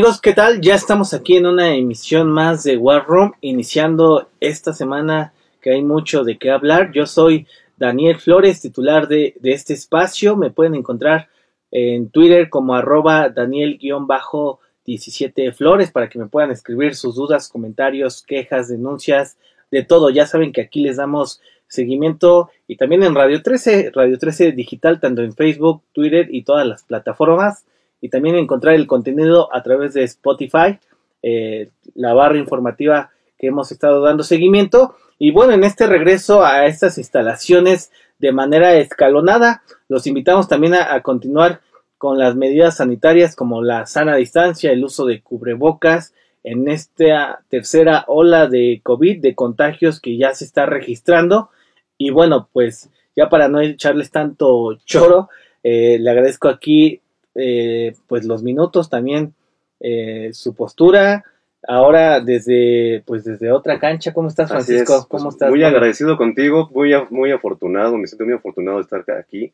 Amigos, ¿qué tal? Ya estamos aquí en una emisión más de War Room, iniciando esta semana que hay mucho de qué hablar. Yo soy Daniel Flores, titular de, este espacio. Me pueden encontrar en Twitter como arroba Daniel-17 Flores para que me puedan escribir sus dudas, comentarios, quejas, denuncias, de todo. Ya saben que aquí les damos seguimiento y también en Radio 13, Radio 13 Digital, tanto en Facebook, Twitter y todas las plataformas y también encontrar el contenido a través de Spotify, eh, la barra informativa que hemos estado dando seguimiento. Y bueno, en este regreso a estas instalaciones de manera escalonada, los invitamos también a, continuar con las medidas sanitarias como la sana distancia, el uso de cubrebocas en esta tercera ola de COVID, de contagios que ya se está registrando. Y bueno, pues ya para no echarles tanto choro, eh, le agradezco aquí eh, pues los minutos, también eh, su postura. Ahora desde pues desde otra cancha, ¿cómo estás Francisco? ¿Cómo pues, estás? Muy agradecido contigo, muy, muy afortunado, me siento muy afortunado de estar aquí.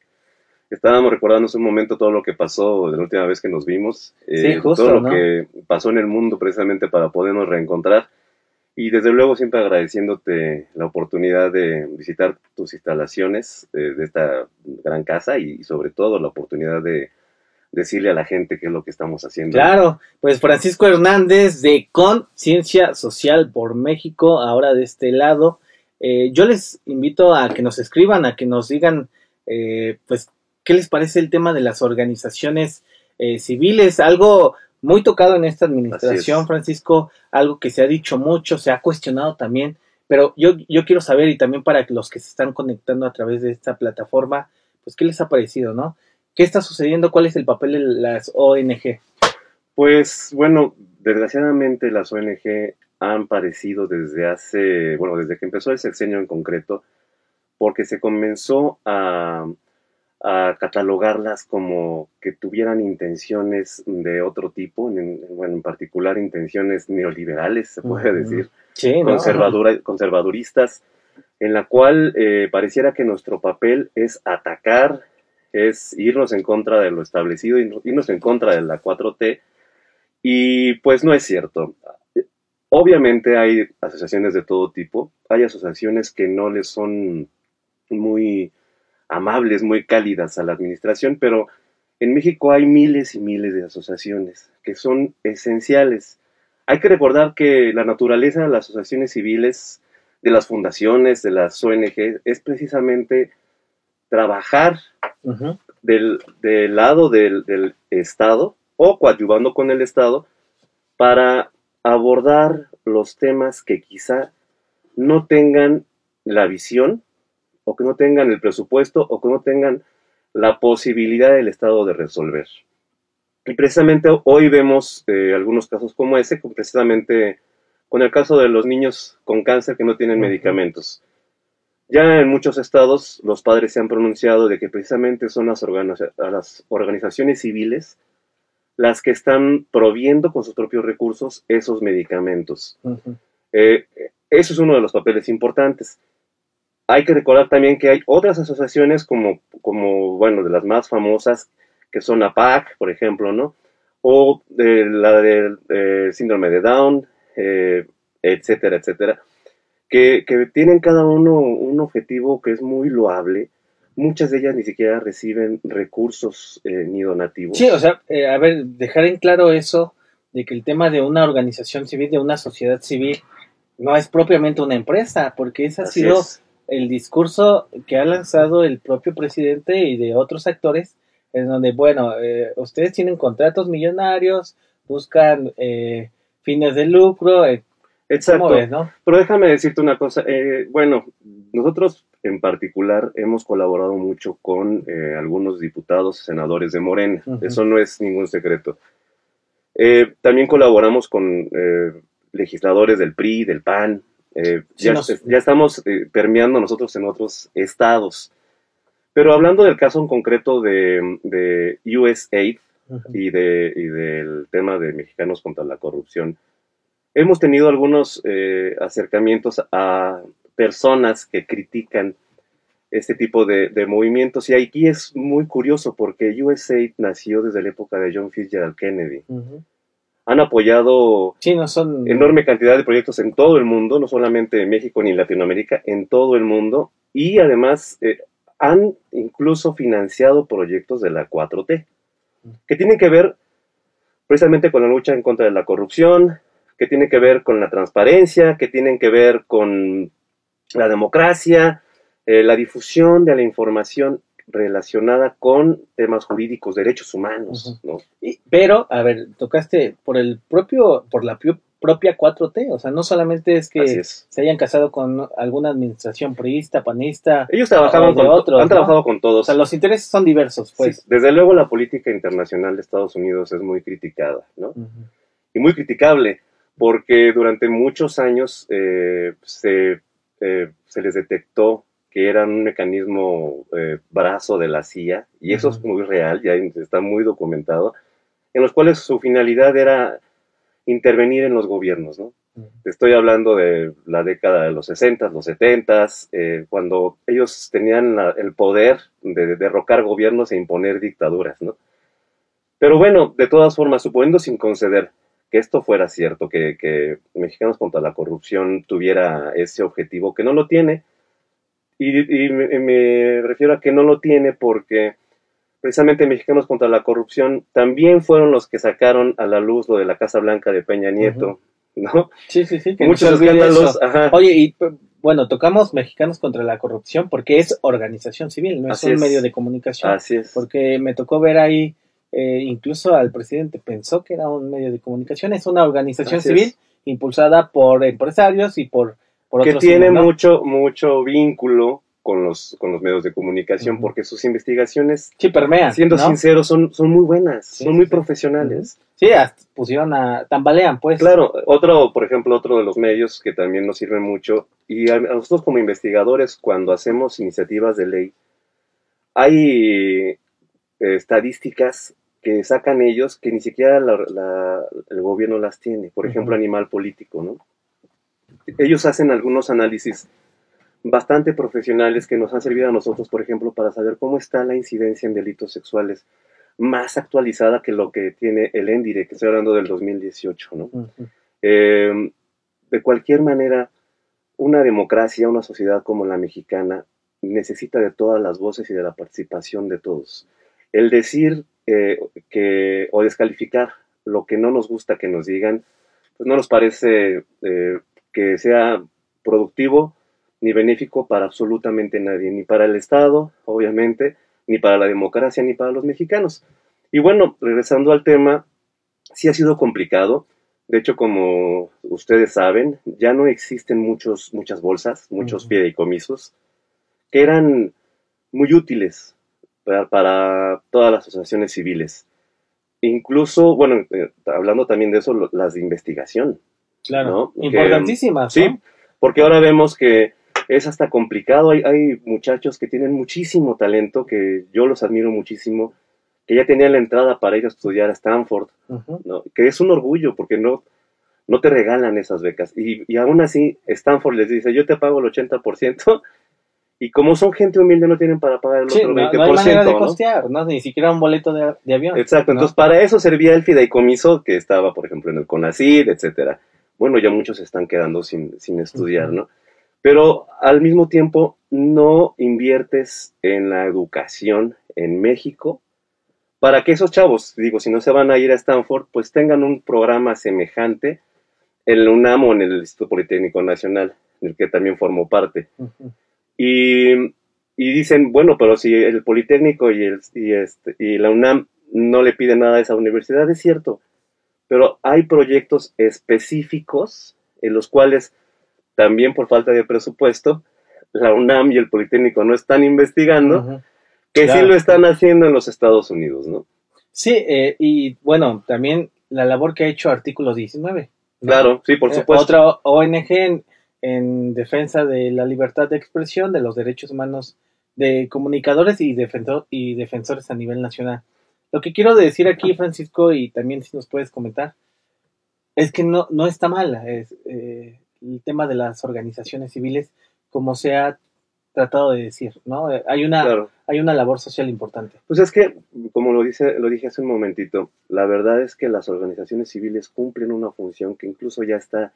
Estábamos recordando un momento todo lo que pasó de la última vez que nos vimos, eh, todo lo que pasó en el mundo precisamente para podernos reencontrar. Y desde luego siempre agradeciéndote la oportunidad de visitar tus instalaciones de, de esta gran casa y sobre todo la oportunidad de decirle a la gente qué es lo que estamos haciendo. Claro, pues Francisco Hernández de Conciencia Social por México, ahora de este lado. Eh, yo les invito a que nos escriban, a que nos digan, eh, pues, qué les parece el tema de las organizaciones eh, civiles, algo muy tocado en esta administración, Francisco, algo que se ha dicho mucho, se ha cuestionado también, pero yo, yo quiero saber y también para los que se están conectando a través de esta plataforma, pues, ¿qué les ha parecido, no? ¿Qué está sucediendo? ¿Cuál es el papel de las ONG? Pues bueno, desgraciadamente las ONG han parecido desde hace, bueno, desde que empezó el sexenio en concreto, porque se comenzó a, catalogarlas como que tuvieran intenciones de otro tipo, en, bueno, en particular intenciones neoliberales, se puede decir, sí, conservaduristas, en la cual eh, pareciera que nuestro papel es atacar es irnos en contra de lo establecido, irnos en contra de la 4T, y pues no es cierto. Obviamente hay asociaciones de todo tipo, hay asociaciones que no les son muy amables, muy cálidas a la administración, pero en México hay miles y miles de asociaciones que son esenciales. Hay que recordar que la naturaleza de las asociaciones civiles, de las fundaciones, de las ONG, es precisamente trabajar del, lado del, Estado o coadyuvando con el Estado para abordar los temas que quizá no tengan la visión o que no tengan el presupuesto o que no tengan la posibilidad del Estado de resolver. Y precisamente hoy vemos eh, algunos casos como ese, precisamente con el caso de los niños con cáncer que no tienen medicamentos. Ya en muchos estados los padres se han pronunciado de que precisamente son las, las organizaciones civiles las que están proviendo con sus propios recursos esos medicamentos. Eh, eso es uno de los papeles importantes. Hay que recordar también que hay otras asociaciones como, como bueno, de las más famosas, que son APAC, por ejemplo, ¿no? O de la del eh, síndrome de Down, eh, etcétera, etcétera que, tienen cada uno un objetivo que es muy loable. Muchas de ellas ni siquiera reciben recursos eh, ni donativos. Sí, o sea, eh, a ver, dejar en claro eso de que el tema de una organización civil, de una sociedad civil, no es propiamente una empresa, porque ese ha sido el discurso que ha lanzado el propio presidente y de otros actores, en donde, bueno, eh, ustedes tienen contratos millonarios, buscan fines de lucro, Exacto. Pero déjame decirte una cosa. Eh, bueno, nosotros en particular hemos colaborado mucho con eh, algunos diputados, senadores de Morena. Eso no es ningún secreto. Eh, también colaboramos con legisladores del PRI, del PAN. ya, ya, estamos permeando nosotros en otros estados. Pero hablando del caso en concreto de, de USAID y, de, y del tema de mexicanos contra la corrupción, hemos tenido algunos eh, acercamientos a personas que critican este tipo de, movimientos. Y aquí es muy curioso porque USAID nació desde la época de John Fitzgerald Kennedy. han apoyado Sí, no son... enorme cantidad de proyectos en todo el mundo, no solamente en México ni en Latinoamérica, en todo el mundo, y además eh, han incluso financiado proyectos de la 4T, que tienen que ver precisamente con la lucha en contra de la corrupción, que tienen que ver con la transparencia, que tienen que ver con la democracia, eh, la difusión de la información relacionada con temas jurídicos, derechos humanos, ¿no? Y- pero, a ver, tocaste por el propio, por la propia 4T, o sea, no solamente es que es. se hayan casado con alguna administración priista, panista, Ellos trabajaban O con, otros, han ¿no? trabajado con o todos. sea, los intereses son diversos, pues. Sí, desde luego la política internacional de Estados Unidos es muy criticada, ¿no? Y muy criticable, porque durante muchos años eh, se, eh, se les detectó que eran un mecanismo eh, brazo de la CIA, y eso es muy real, ya está muy documentado, en los cuales su finalidad era intervenir en los gobiernos, ¿no? Estoy hablando de la década de los 60, los 70, eh, cuando ellos tenían la- el poder de, de derrocar gobiernos e imponer dictaduras, ¿no? Pero bueno, de todas formas, suponiendo sin conceder que esto fuera cierto, que, que Mexicanos contra la Corrupción tuviera ese objetivo, que no lo tiene, y, y me, me refiero a que no lo tiene porque precisamente Mexicanos contra la Corrupción también fueron los que sacaron a la luz lo de la Casa Blanca de Peña Nieto, ¿no? Sí, sí, sí. que Muchos escándalos, ajá. Oye, y bueno, tocamos Mexicanos contra la Corrupción porque es organización civil, no Así es un es. medio de comunicación. Así es. Porque me tocó ver ahí, eh, incluso al presidente pensó que era un medio de comunicación, es una organización Así civil es. impulsada por empresarios y por, por que otros tiene mucho, mucho vínculo con los, con los medios de comunicación, porque sus investigaciones, Sí, permean. siendo ¿no? sinceros, son, son muy buenas, Sí, son muy sí. profesionales. Sí, hasta pusieron a. tambalean, pues. Claro, otro, por ejemplo, otro de los medios que también nos sirve mucho, y a nosotros como investigadores, cuando hacemos iniciativas de ley, hay eh, estadísticas que sacan ellos que ni siquiera la- la- el gobierno las tiene. Por ejemplo, animal político, ¿no? Ellos hacen algunos análisis bastante profesionales que nos han servido a nosotros, por ejemplo, para saber cómo está la incidencia en delitos sexuales más actualizada que lo que tiene el ENDIRE, que estoy hablando del 2018, ¿no? Eh, de cualquier manera, una democracia, una sociedad como la mexicana, necesita de todas las voces y de la participación de todos. El decir eh, que o descalificar lo que no nos gusta que nos digan, pues no nos parece eh, que sea productivo ni benéfico para absolutamente nadie, ni para el Estado, obviamente, ni para la democracia, ni para los mexicanos. Y bueno, regresando al tema, sí ha sido complicado. De hecho, como ustedes saben, ya no existen muchos, muchas bolsas, muchos Ujú. fideicomisos, que eran muy útiles para, para todas las asociaciones civiles. Incluso, bueno, eh, hablando también de eso, lo- las de investigación, Claro. ¿no? Que- Importantísimas. sí, ¿no? porque ahora vemos que es hasta complicado. Hay, hay muchachos que tienen muchísimo talento, que yo los admiro muchísimo, que ya tenían la entrada para ir a estudiar a Stanford, Ujú. ¿no? que es un orgullo porque no, no te regalan esas becas. Y, y aún así, Stanford les dice, yo te pago el 80%, y como son gente humilde no tienen para pagar el Sí, otro no, 20%. no hay manera de ¿no? costear, ¿no? Ni siquiera un boleto de, de avión. Exacto, ¿no? entonces para eso servía el fideicomiso que estaba, por ejemplo, en el CONACYT, etcétera. Bueno, ya muchos se están quedando sin, sin estudiar. ¿no? Pero al mismo tiempo no inviertes en la educación en México para que esos chavos, digo, si no se van a ir a Stanford, pues tengan un programa semejante en el UNAM o en el Instituto Politécnico Nacional, del que también formó parte. Ujú. Y, y dicen, bueno, pero si el Politécnico y, el, y, este, y la UNAM no le piden nada a esa universidad, es cierto, pero hay proyectos específicos en los cuales también por falta de presupuesto, la UNAM y el Politécnico no están investigando, que sí lo están haciendo en los Estados Unidos, ¿no? Sí, eh, y bueno, también la labor que ha hecho Artículo 19. ¿no? Claro, sí, por Eh, supuesto. otra ONG en, en defensa de la libertad de expresión, de los derechos humanos de comunicadores y, defensor, y defensores a nivel nacional. Lo que quiero decir aquí, Francisco, y también si nos puedes comentar, es que no, no está mal es, eh, el tema de las organizaciones civiles, como se ha tratado de decir, ¿no? Eh, Hay una, Claro. hay una labor social importante. Pues es que, como lo, dice, lo dije hace un momentito, la verdad es que las organizaciones civiles cumplen una función que incluso ya está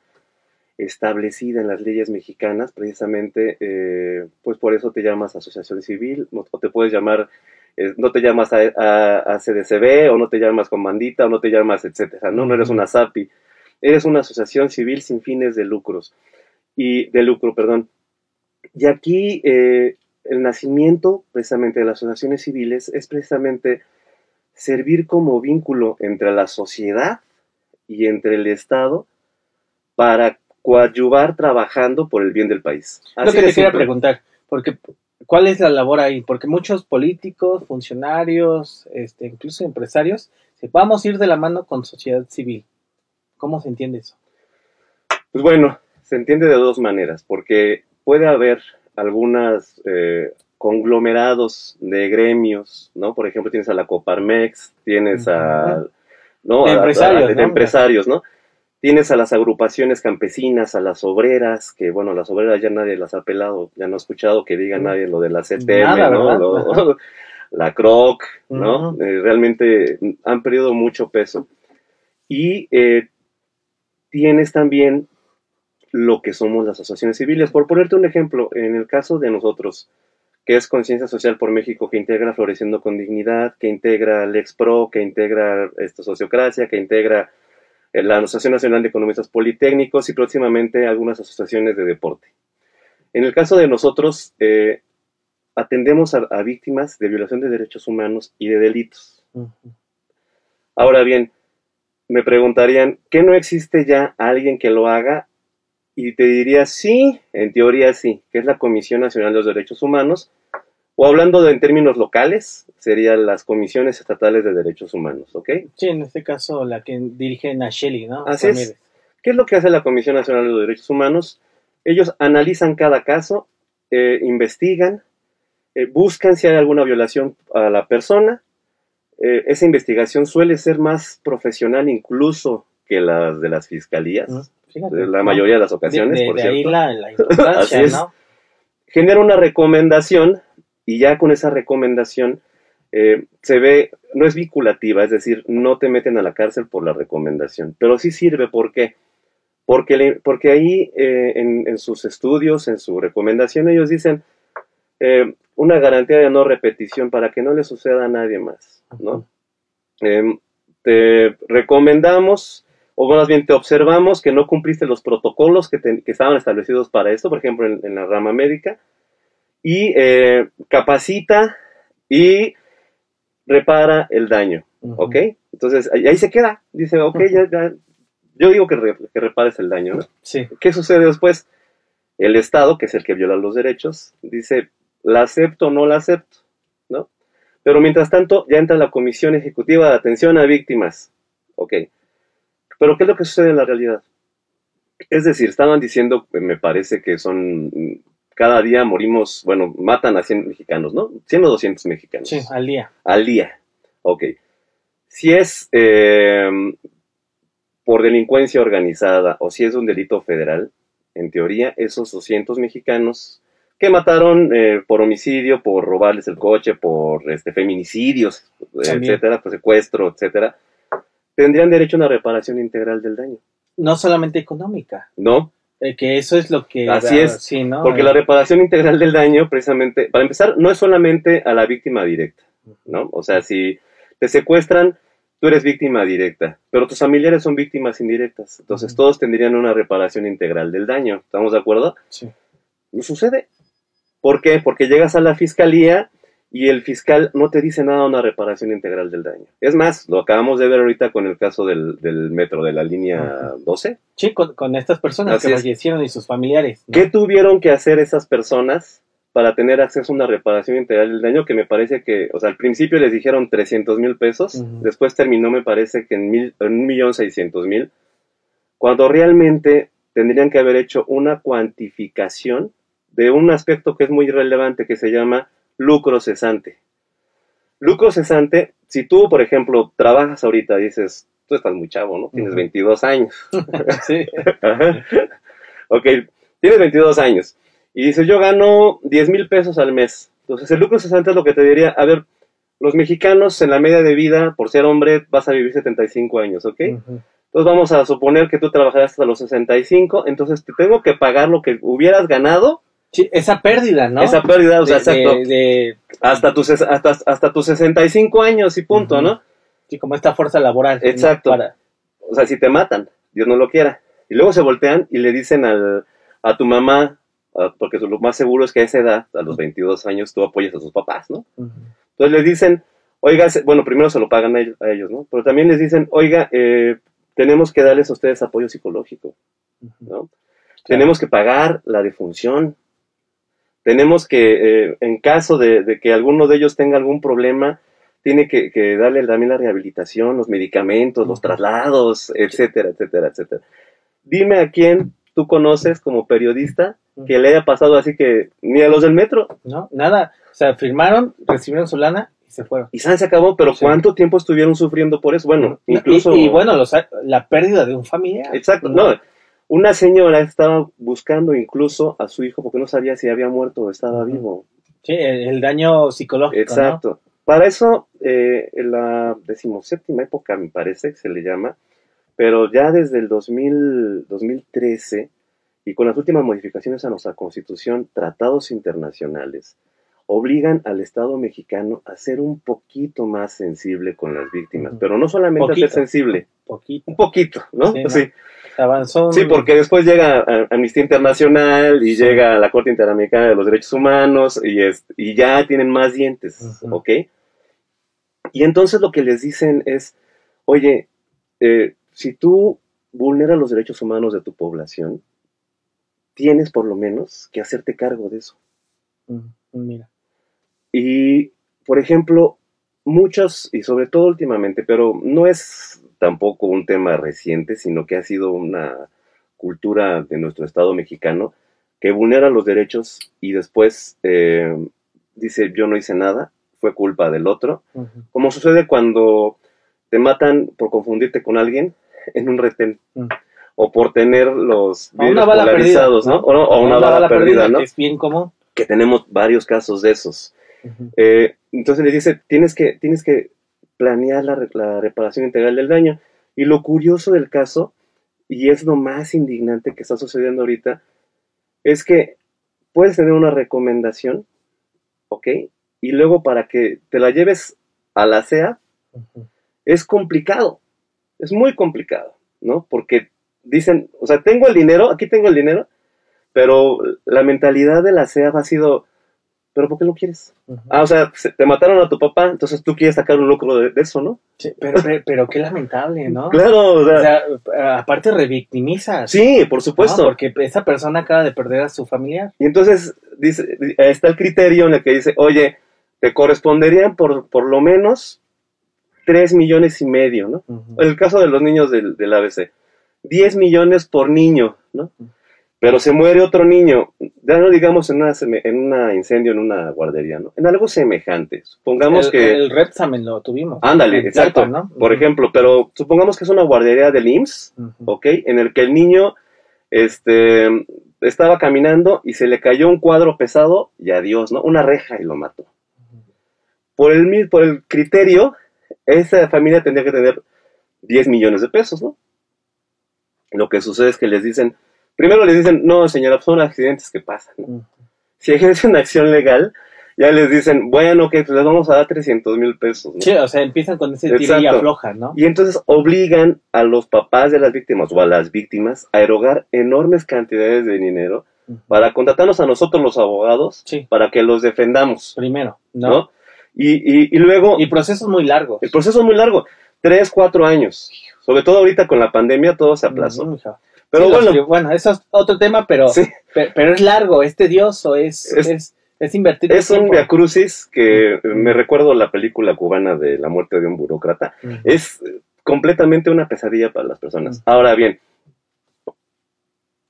establecida en las leyes mexicanas, precisamente, eh, pues por eso te llamas asociación civil, o te puedes llamar, eh, no te llamas a, a, a CDCB, o no te llamas comandita, o no te llamas etcétera, no, no eres una SAPI, eres una asociación civil sin fines de lucros, y de lucro, perdón. Y aquí eh, el nacimiento precisamente de las asociaciones civiles es precisamente servir como vínculo entre la sociedad y entre el Estado para coadyuvar trabajando por el bien del país. Lo Así que de te quería preguntar, porque ¿cuál es la labor ahí? Porque muchos políticos, funcionarios, este, incluso empresarios, vamos a ir de la mano con sociedad civil. ¿Cómo se entiende eso? Pues bueno, se entiende de dos maneras, porque puede haber algunas eh, conglomerados de gremios, ¿no? Por ejemplo, tienes a la Coparmex, tienes a... ¿no? De A- a- empresarios, de ¿no? empresarios, ¿no? Tienes a las agrupaciones campesinas, a las obreras, que bueno, las obreras ya nadie las ha pelado, ya no he escuchado que diga Mm. nadie lo de la CTM, Nada, ¿no? la CROC, ¿no? Eh, realmente han perdido mucho peso. Y eh, tienes también lo que somos las asociaciones civiles. Por ponerte un ejemplo, en el caso de nosotros, que es Conciencia Social por México, que integra Floreciendo con Dignidad, que integra Lex Pro, que integra esto, Sociocracia, que integra la Asociación Nacional de Economistas Politécnicos y próximamente algunas asociaciones de deporte. En el caso de nosotros, eh, atendemos a, a víctimas de violación de derechos humanos y de delitos. Ahora bien, me preguntarían, ¿qué no existe ya alguien que lo haga? Y te diría, sí, en teoría sí, que es la Comisión Nacional de los Derechos Humanos, o hablando de, en términos locales, serían las Comisiones Estatales de Derechos Humanos, ¿ok? Sí, en este caso la que dirige Nacheli, ¿no? Así es. ¿Qué es lo que hace la Comisión Nacional de los Derechos Humanos? Ellos analizan cada caso, eh, investigan, eh, buscan si hay alguna violación a la persona. Eh, esa investigación suele ser más profesional incluso que las de las fiscalías. Fíjate, de la mayoría de las De- ocasiones, de, por de cierto. ahí la, la importancia, Así es. ¿no? genera una recomendación y ya con esa recomendación eh, se ve, no es vinculativa, es decir, no te meten a la cárcel por la recomendación, pero sí sirve, ¿por qué? Porque, le- porque ahí eh, en, en sus estudios, en su recomendación, ellos dicen eh, una garantía de no repetición para que no le suceda a nadie más, ¿no? Eh, te recomendamos, o más bien te observamos que no cumpliste los protocolos que, te- que estaban establecidos para esto, por ejemplo, en, en la rama médica, y eh, capacita y repara el daño. ¿ok? Entonces ahí, ahí se queda, dice, ok, ya, ya, yo digo que, re- que repares el daño, ¿no? Sí. ¿Qué sucede después? El Estado, que es el que viola los derechos, dice, la acepto o no la acepto, ¿no? Pero mientras tanto, ya entra la Comisión Ejecutiva de Atención a Víctimas. Ok. Pero ¿qué es lo que sucede en la realidad? Es decir, estaban diciendo, me parece que son, cada día morimos, bueno, matan a 100 mexicanos, ¿no? 100 o 200 mexicanos Sí, al día. al día. Ok. Si es eh, por delincuencia organizada o si es un delito federal, en teoría, esos 200 mexicanos que mataron eh, por homicidio, por robarles el coche, por este, feminicidios, También. etcétera, por secuestro, etcétera, tendrían derecho a una reparación integral del daño. No solamente económica, ¿No? Eh, que eso es lo que... Así es, Sí, ¿no? Porque Eh, la reparación integral del daño, precisamente, para empezar, no es solamente a la víctima directa, ¿no? O sea, si te secuestran, tú eres víctima directa, pero tus familiares son víctimas indirectas. Entonces, todos tendrían una reparación integral del daño. ¿Estamos de acuerdo? sí. No sucede. ¿Por qué? Porque llegas a la fiscalía y el fiscal no te dice nada de una reparación integral del daño. Es más, lo acabamos de ver ahorita con el caso del, del metro de la línea 12. Sí, con, con estas personas Así que es. fallecieron y sus familiares. ¿no? ¿Qué tuvieron que hacer esas personas para tener acceso a una reparación integral del daño? Que me parece que, o sea, al principio les dijeron 300 mil pesos, después terminó, me parece que en mil- en un millón seiscientos mil, cuando realmente tendrían que haber hecho una cuantificación de un aspecto que es muy relevante que se llama lucro cesante. Lucro cesante, si tú, por ejemplo, trabajas ahorita, dices, tú estás muy chavo, ¿no? Tienes Ujú. 22 años. sí. Ok, tienes 22 años y dice, yo gano 10 mil pesos al mes. Entonces, el lucro cesante es lo que te diría, a ver, los mexicanos en la media de vida, por ser hombre, vas a vivir 75 años, ¿ok? Ujú. Entonces vamos a suponer que tú trabajarás hasta los 65, entonces te tengo que pagar lo que hubieras ganado, Sí, esa pérdida, ¿no? esa pérdida, o sea, De- exacto, de- hasta tus, hasta, hasta tus 65 años y punto. ¿no? sí, como esta fuerza laboral. ¿no? Exacto. Para- O sea, si te matan, Dios no lo quiera. Y luego se voltean y le dicen al, a tu mamá, porque lo más seguro es que a esa edad, a los 22 años, tú apoyas a tus papás, ¿no? Entonces les dicen, oiga, bueno, primero se lo pagan a ellos, a ellos, ¿no? Pero también les dicen, oiga, eh, tenemos que darles a ustedes apoyo psicológico. ¿no? Tenemos que pagar la defunción. Tenemos que, eh, en caso de, de que alguno de ellos tenga algún problema, tiene que, que darle también la rehabilitación, los medicamentos, los traslados, etcétera, etcétera, etcétera. Dime a quién tú conoces como periodista que le haya pasado así que ni a los del metro ¿No? Nada. O sea, firmaron, recibieron su lana y se fueron. y San se acabó, pero Sí. ¿cuánto tiempo estuvieron sufriendo por eso? Bueno, incluso... Y, bueno, los, la pérdida de un familiar. Exacto, no. Una señora estaba buscando incluso a su hijo porque no sabía si había muerto o estaba vivo. Sí, el, el daño psicológico. Exacto. Para eso, eh, en la decimoséptima época, me parece que se le llama, pero ya desde el 2000, 2013 y con las últimas modificaciones a nuestra constitución, tratados internacionales, obligan al Estado mexicano a ser un poquito más sensible con las víctimas, pero no solamente a ser sensible. Poquito. un poquito, ¿no? Sí, ¿no? Sí. Avanzó. Sí, porque después llega Amnistía Internacional y llega a la Corte Interamericana de los Derechos Humanos y, es, y ya tienen más dientes. ¿ok? Y entonces lo que les dicen es, oye, eh, si tú vulneras los derechos humanos de tu población, tienes por lo menos que hacerte cargo de eso. Mira. Y, por ejemplo, muchos, y sobre todo últimamente, pero no es tampoco un tema reciente, sino que ha sido una cultura de nuestro Estado mexicano que vulnera los derechos y después eh, dice yo no hice nada, fue culpa del otro, como sucede cuando te matan por confundirte con alguien en un retén. Mm. O por tener los una vidrios polarizados, perdida, ¿no? O, no- o una, bala, perdida, ¿no? que es bien común. Que tenemos varios casos de esos. Eh, entonces le dice, tienes que, tienes que planear la, re- la reparación integral del daño. Y lo curioso del caso, y es lo más indignante que está sucediendo ahorita, es que puedes tener una recomendación, ¿ok? Y luego para que te la lleves a la Ujú. es complicado, es muy complicado, ¿no? Porque dicen, o sea, tengo el dinero, aquí tengo el dinero, pero la mentalidad de la CEA ha sido, ¿pero por qué lo quieres? Ah, o sea, se- te mataron a tu papá, entonces tú quieres sacar un lucro de, de eso, ¿no? Sí, pero, pero, pero qué lamentable, ¿no? Claro, o sea, O sea, aparte revictimizas. sí, por ¿no? supuesto. Porque esa persona acaba de perder a su familiar. Y entonces dice, está el criterio en el que dice, oye, te corresponderían por, por lo menos 3 millones y medio, ¿no? En el caso de los niños del, del ABC, 10 millones por niño, ¿no? Pero se muere otro niño, ya no digamos en una, seme- en un incendio en una guardería, ¿no? En algo semejante. Supongamos el, que... el Repsamen lo tuvimos. Ándale, exacto. Por ejemplo, pero supongamos que es una guardería del IMSS. ¿ok? En el que el niño este, estaba caminando y se le cayó un cuadro pesado y adiós, ¿no? Una reja y lo mató. Por el, por el criterio, esa familia tendría que tener 10 millones de pesos, ¿no? Lo que sucede es que les dicen, primero les dicen, no, señora, pues son accidentes que pasan. Si ejercen acción legal, ya les dicen, bueno, que pues les vamos a dar 300 mil pesos, ¿no? Sí, o sea, empiezan con ese tira y afloja, ¿no? Y entonces obligan a los papás de las víctimas o a las víctimas a erogar enormes cantidades de dinero para contratarnos a nosotros los abogados Sí, para que los defendamos, primero, ¿no? ¿no? Y, y- y luego Y procesos muy largos. el proceso es muy largo, tres, cuatro años. Sobre todo ahorita con la pandemia todo se aplazó. Pero Sí, bueno, bueno, eso es otro tema, pero, sí, pero, es largo, es tedioso, es, Es- es, es, invertir es un viacrucis que me recuerdo la película cubana de la muerte de un burócrata. Es eh, completamente una pesadilla para las personas. Ahora bien,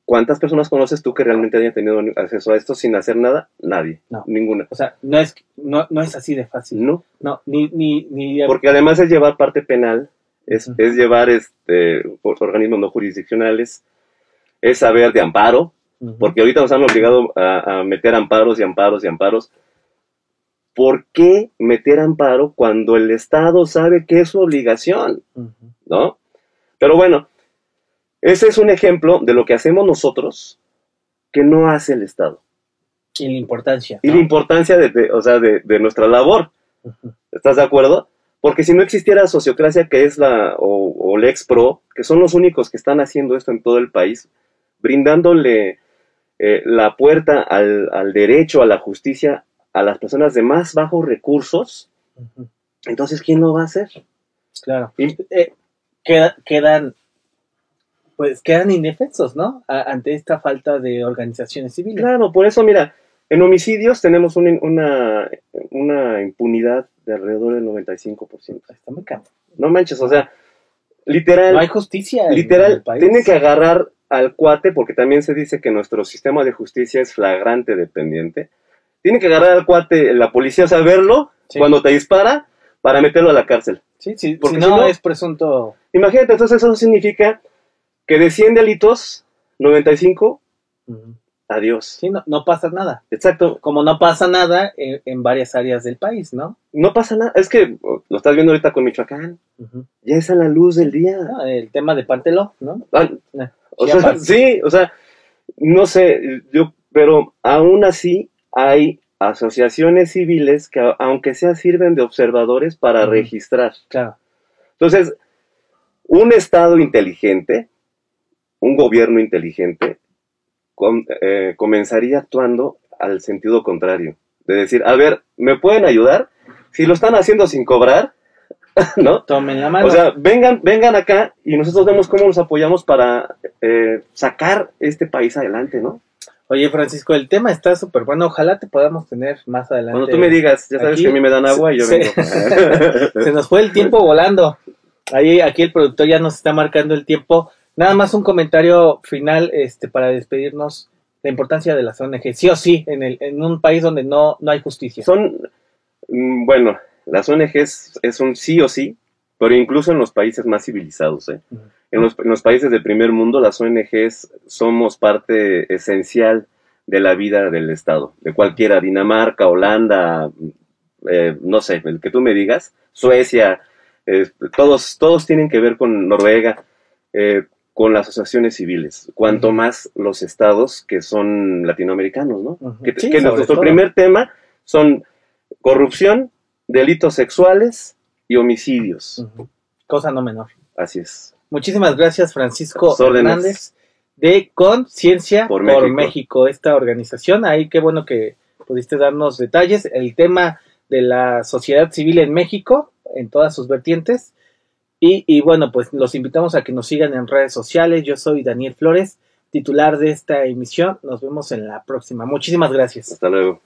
¿cuántas personas conoces tú que realmente hayan tenido acceso a esto sin hacer nada? Nadie. No. Ninguna. O sea, no es, no, no es así de fácil. No. No, ni, ni, ni Porque además es llevar parte penal, es, es llevar este, or- organismos no jurisdiccionales, es saber de amparo, porque ahorita nos han obligado a, a meter amparos y amparos y amparos. ¿Por qué meter amparo cuando el Estado sabe que es su obligación? ¿No? Pero bueno, ese es un ejemplo de lo que hacemos nosotros que no hace el Estado. Y la importancia. Y ¿no? la importancia de, de- o sea, de, de nuestra labor. ¿Estás de acuerdo? Porque si no existiera sociocracia, que es la, o, o Lex Pro, que son los únicos que están haciendo esto en todo el país, brindándole eh, la puerta al, al derecho, a la justicia, a las personas de más bajos recursos, entonces, ¿quién lo va a hacer? Claro. Y- Eh, queda- quedan, pues quedan indefensos, ¿no? A- ante esta falta de organizaciones civiles. Claro, por eso, mira, en homicidios tenemos una, una, una impunidad de alrededor del 95%. Está muy caro. No manches, o sea, literal. No hay justicia. Literal, país. tiene que agarrar al cuate, porque también se dice que nuestro sistema de justicia es flagrante dependiente. Tiene que agarrar al cuate, la policía, saberlo Sí. cuando te dispara para meterlo a la cárcel. Sí, sí, porque si no, no- es presunto. Imagínate, entonces eso significa que de 100 delitos, 95, Ujú. Adiós. Sí, no, no pasa nada. Exacto, Como no pasa nada en, en varias áreas del país, ¿no? no pasa nada. Es que oh, lo estás viendo ahorita con Michoacán, ya es a la luz del día. Ah, El tema de Panteló, ¿no? Ah, Eh, O sea, sí, o sea, no sé, yo, pero aún así hay asociaciones civiles que aunque sea sirven de observadores para registrar. Claro. Entonces, un Estado inteligente, un gobierno inteligente, com- eh, comenzaría actuando al sentido contrario. De decir, a ver, ¿me pueden ayudar? Si lo están haciendo sin cobrar, ¿no? Tomen la mano. O sea, vengan, vengan acá y nosotros vemos cómo los apoyamos para eh, sacar este país adelante, ¿no? Oye, Francisco, el tema está súper bueno. Ojalá te podamos tener más adelante. Cuando tú me digas, ya sabes Aquí que a mí me dan agua y yo se- vengo. Se nos fue el tiempo volando. Ahí, aquí el productor ya nos está marcando el tiempo. Nada más un comentario final este, para despedirnos. La importancia de las ONG, sí o sí, en, el, en un país donde no, no hay justicia. Son, mm, bueno, las ONGs es un sí o sí, pero incluso en los países más civilizados, ¿eh? En los, en los países del primer mundo, las ONGs somos parte esencial de la vida del Estado, de cualquiera, Dinamarca, Holanda, eh, no sé, el que tú me digas, Suecia, eh, todos, todos tienen que ver con Noruega, eh, con las asociaciones civiles, cuanto más los estados que son latinoamericanos, ¿no? Que, Sí, que nuestro todo. primer tema son corrupción, delitos sexuales y homicidios. Cosa no menor. Así es. Muchísimas gracias, Francisco. Hernández, de Conciencia por, Por México. México. esta organización. Ahí qué bueno que pudiste darnos detalles. El tema de la sociedad civil en México, en todas sus vertientes. Y, y bueno, pues los invitamos a que nos sigan en redes sociales. Yo soy Daniel Flores, titular de esta emisión. Nos vemos en la próxima. Muchísimas gracias. Hasta luego.